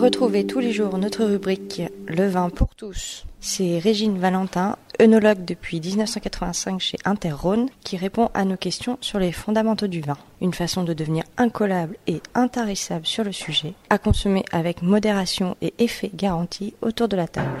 Retrouvez tous les jours notre rubrique Le vin pour tous. C'est Régine Valentin, œnologue depuis 1985 chez Interrhône, qui répond à nos questions sur les fondamentaux du vin. Une façon de devenir incollable et intarissable sur le sujet, à consommer avec modération et effet garanti autour de la table.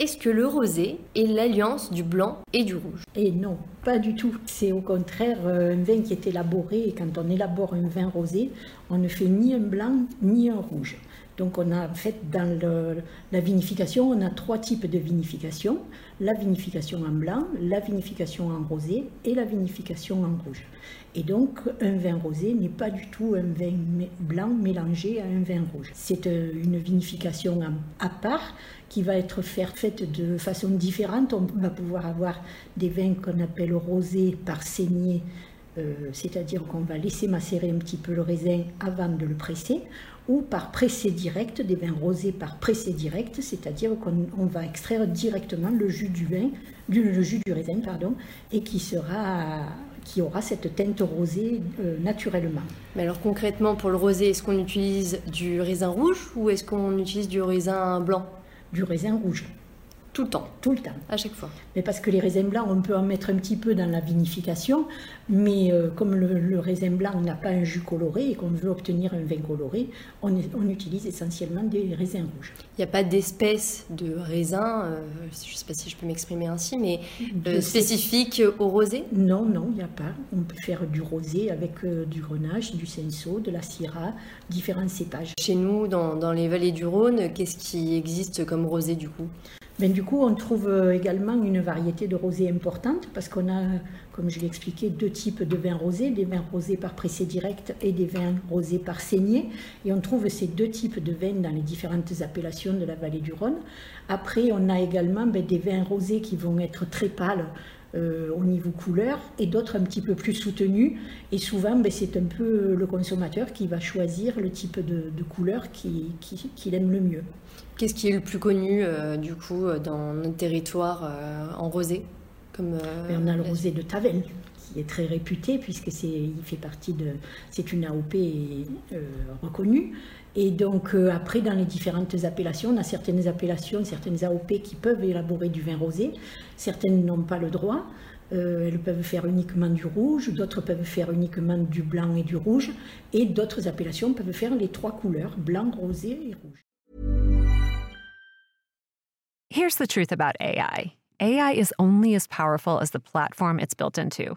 Est-ce que le rosé est l'alliance du blanc et du rouge? Et non, pas du tout. C'est au contraire euh, un vin qui est élaboré et quand on élabore un vin rosé, on ne fait ni un blanc ni un rouge. Donc on a en fait dans la vinification, on a trois types de vinification. La vinification en blanc, la vinification en rosé et la vinification en rouge. Et donc un vin rosé n'est pas du tout un vin blanc mélangé à un vin rouge. C'est euh, une vinification à, part qui va être faite de façon différente. On va pouvoir avoir des vins qu'on appelle rosés par saignée euh, c'est-à-dire qu'on va laisser macérer un petit peu le raisin avant de le presser, ou par pressé direct, des vins rosés par pressé direct, c'est-à-dire qu'on on va extraire directement le jus du vin, du, le jus du raisin, pardon, et qui sera qui aura cette teinte rosée euh, naturellement. Mais alors concrètement, pour le rosé, est-ce qu'on utilise du raisin rouge ou est-ce qu'on utilise du raisin blanc? Du raisin rouge, Tout le temps, tout le temps. à chaque fois. Mais parce que les raisins blancs, on peut en mettre un petit peu dans la vinification, mais euh, comme le, le raisin blanc n'a pas un jus coloré et qu'on veut obtenir un vin coloré, on, est- on utilise essentiellement des raisins rouges. Il n'y a pas d'espèce de raisin, euh, je ne sais pas si je peux m'exprimer ainsi, mais euh, spécifique au rosé? Non, non, il n'y a pas. On peut faire du rosé avec du grenache, du cinsault, de la syrah, différents cépages. Chez nous, dans, dans les vallées du Rhône, qu'est-ce qui existe comme rosé du coup? Ben, du coup, on trouve euh, également une variété de rosé importante parce qu'on a, comme je l'ai expliqué, deux types de vins rosés, des vins rosés par pressé direct et des vins rosés par saignée. Et on trouve ces deux types de vins dans les différentes appellations de la vallée du Rhône. Après, on a également ben, des vins rosés qui vont être très pâles. Euh, au niveau couleur et d'autres un petit peu plus soutenus et souvent ben, c'est un peu le consommateur qui va choisir le type de, de couleur qui- qui- qu'il aime le mieux. Qu'est-ce qui est le plus connu euh, du coup euh, dans notre territoire en rosé comme, Mais on a le rosé de Tavel, qui est très réputé puisque c'est, il fait partie de, c'est une AOP euh, reconnue. Et donc euh, après, dans les différentes appellations, on a certaines appellations, certaines AOP qui peuvent élaborer du vin rosé, certaines n'ont pas le droit. Euh, elles peuvent faire uniquement du rouge, d'autres peuvent faire uniquement du blanc et du rouge, et d'autres appellations peuvent faire les trois couleurs, blanc, rosé et rouge. Here's the truth about AI AI is only as powerful as the platform it's built into.